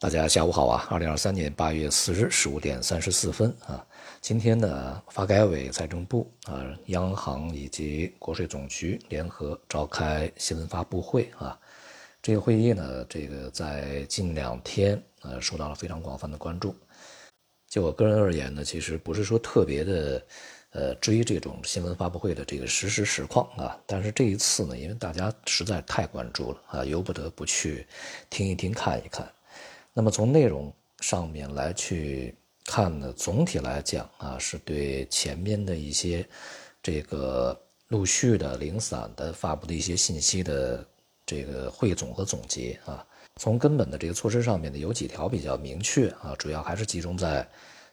大家下午好啊！二零二三年八月四日十五点三十四分啊，今天呢，发改委、财政部啊、央行以及国税总局联合召开新闻发布会啊。这个会议呢，这个在近两天呃受到了非常广泛的关注。就我个人而言呢，其实不是说特别的呃追这种新闻发布会的这个实时实况啊，但是这一次呢，因为大家实在太关注了啊，由不得不去听一听、看一看。那么从内容上面来去看呢，总体来讲啊，是对前面的一些这个陆续的零散的发布的一些信息的这个汇总和总结啊。从根本的这个措施上面呢，有几条比较明确啊，主要还是集中在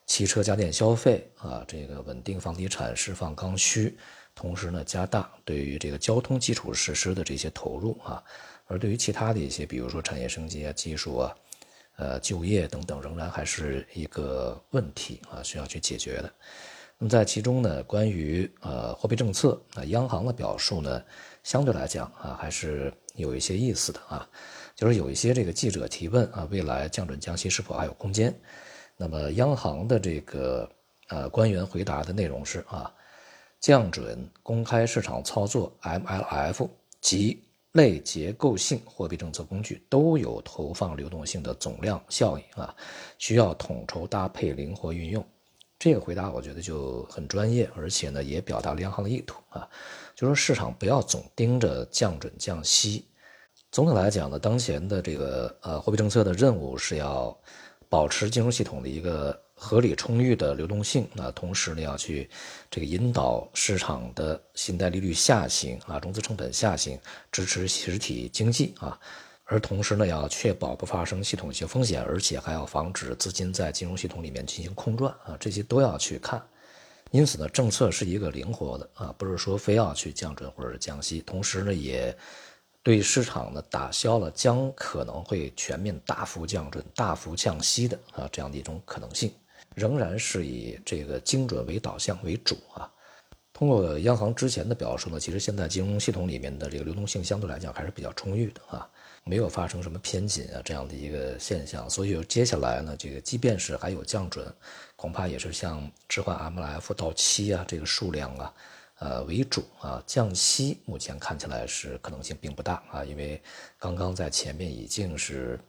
汽车家电消费啊，这个稳定房地产，释放刚需，同时呢，加大对于这个交通基础设施的这些投入啊。而对于其他的一些，比如说产业升级啊、技术啊。呃，就业等等仍然还是一个问题啊，需要去解决的。那么在其中呢，关于呃货币政策啊，央行的表述呢，相对来讲啊，还是有一些意思的啊。就是有一些这个记者提问啊，未来降准降息是否还有空间？那么央行的这个呃官员回答的内容是啊，降准、公开市场操作、MLF 及。类结构性货币政策工具都有投放流动性的总量效应啊，需要统筹搭配、灵活运用。这个回答我觉得就很专业，而且呢也表达了央行的意图啊，就说市场不要总盯着降准降息。总体来讲呢，当前的这个呃货币政策的任务是要保持金融系统的一个。合理充裕的流动性，那同时呢，要去这个引导市场的信贷利率下行啊，融资成本下行，支持实体经济啊，而同时呢，要确保不发生系统性风险，而且还要防止资金在金融系统里面进行空转啊，这些都要去看。因此呢，政策是一个灵活的啊，不是说非要去降准或者降息，同时呢，也。对市场呢打消了将可能会全面大幅降准、大幅降息的啊这样的一种可能性，仍然是以这个精准为导向为主啊。通过央行之前的表述呢，其实现在金融系统里面的这个流动性相对来讲还是比较充裕的啊，没有发生什么偏紧啊这样的一个现象。所以接下来呢，这个即便是还有降准，恐怕也是像置换 MLF 到期啊这个数量啊。呃，为主啊，降息目前看起来是可能性并不大啊，因为刚刚在前面已经是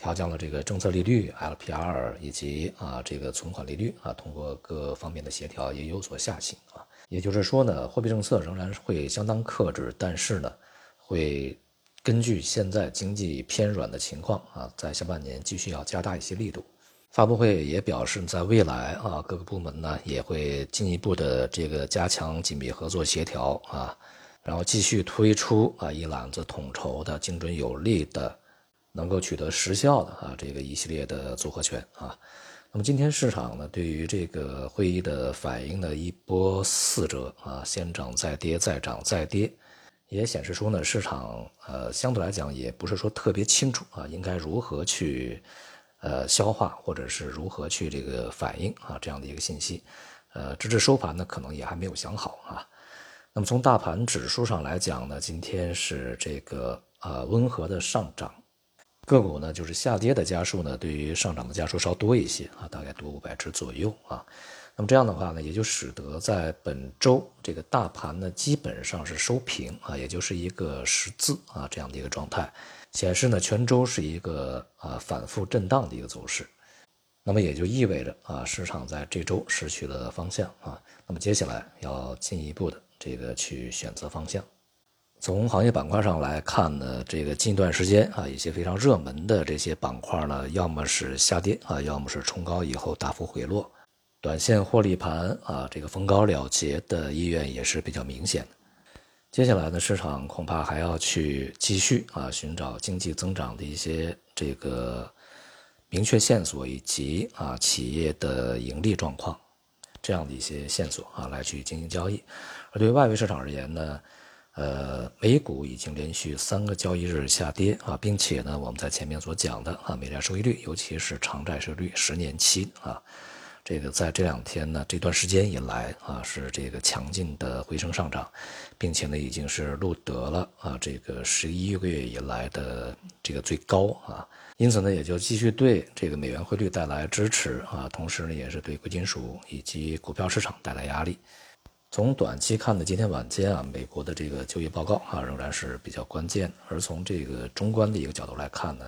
调降了这个政策利率 LPR 以及啊这个存款利率啊，通过各方面的协调也有所下行啊，也就是说呢，货币政策仍然会相当克制，但是呢，会根据现在经济偏软的情况啊，在下半年继续要加大一些力度。发布会也表示，在未来啊，各个部门呢也会进一步的这个加强紧密合作协调啊，然后继续推出啊一揽子统筹的精准有力的，能够取得实效的啊这个一系列的组合拳啊。那么今天市场呢对于这个会议的反应呢一波四折啊，先涨再跌，再涨再跌，也显示出呢市场呃相对来讲也不是说特别清楚啊应该如何去。呃，消化或者是如何去这个反应啊，这样的一个信息，呃，直至收盘呢，可能也还没有想好啊。那么从大盘指数上来讲呢，今天是这个呃温和的上涨，个股呢就是下跌的家数呢，对于上涨的家数稍多一些啊，大概多五百只左右啊。那么这样的话呢，也就使得在本周这个大盘呢基本上是收平啊，也就是一个十字啊这样的一个状态。显示呢，全周是一个啊反复震荡的一个走势，那么也就意味着啊市场在这周失去了方向啊，那么接下来要进一步的这个去选择方向。从行业板块上来看呢，这个近段时间啊一些非常热门的这些板块呢，要么是下跌啊，要么是冲高以后大幅回落，短线获利盘啊这个逢高了结的意愿也是比较明显的。接下来呢，市场恐怕还要去继续啊寻找经济增长的一些这个明确线索，以及啊企业的盈利状况这样的一些线索啊来去进行交易。而对于外围市场而言呢，呃，美股已经连续三个交易日下跌啊，并且呢，我们在前面所讲的啊美债收益率，尤其是长债收益率十年期啊，这个在这两天呢，这段时间以来啊，是这个强劲的回升上涨，并且呢，已经是录得了啊这个十一个月以来的这个最高啊，因此呢，也就继续对这个美元汇率带来支持啊，同时呢，也是对贵金属以及股票市场带来压力。从短期看呢，今天晚间啊，美国的这个就业报告啊，仍然是比较关键。而从这个中观的一个角度来看呢。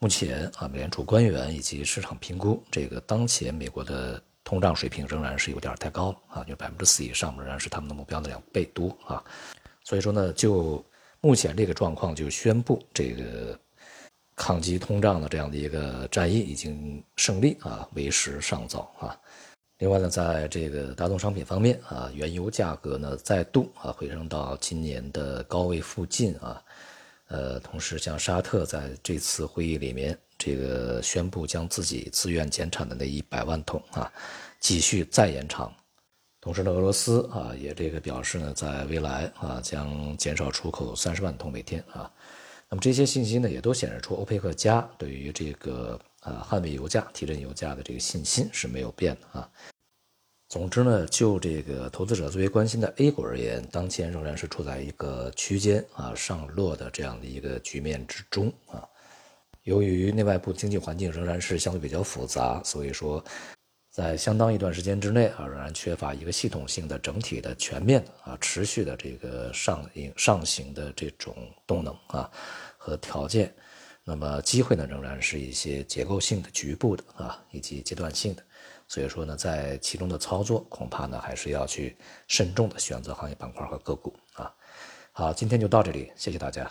目前啊，美联储官员以及市场评估，这个当前美国的通胀水平仍然是有点太高了啊，就百分之四以上仍然是他们的目标的两倍多啊。所以说呢，就目前这个状况，就宣布这个抗击通胀的这样的一个战役已经胜利啊，为时尚早啊。另外呢，在这个大宗商品方面啊，原油价格呢再度啊回升到今年的高位附近啊。呃，同时，像沙特在这次会议里面，这个宣布将自己自愿减产的那一百万桶啊，继续再延长。同时呢，俄罗斯啊也这个表示呢，在未来啊将减少出口三十万桶每天啊。那么这些信息呢，也都显示出欧佩克加对于这个呃捍卫油价、提振油价的这个信心是没有变的啊。总之呢，就这个投资者最为关心的 A 股而言，当前仍然是处在一个区间啊上落的这样的一个局面之中啊。由于内外部经济环境仍然是相对比较复杂，所以说在相当一段时间之内啊，仍然缺乏一个系统性的、整体的、全面的啊、持续的这个上行上行的这种动能啊和条件。那么机会呢，仍然是一些结构性的、局部的啊以及阶段性的。所以说呢，在其中的操作恐怕呢还是要去慎重的选择行业板块和个股啊。好，今天就到这里，谢谢大家。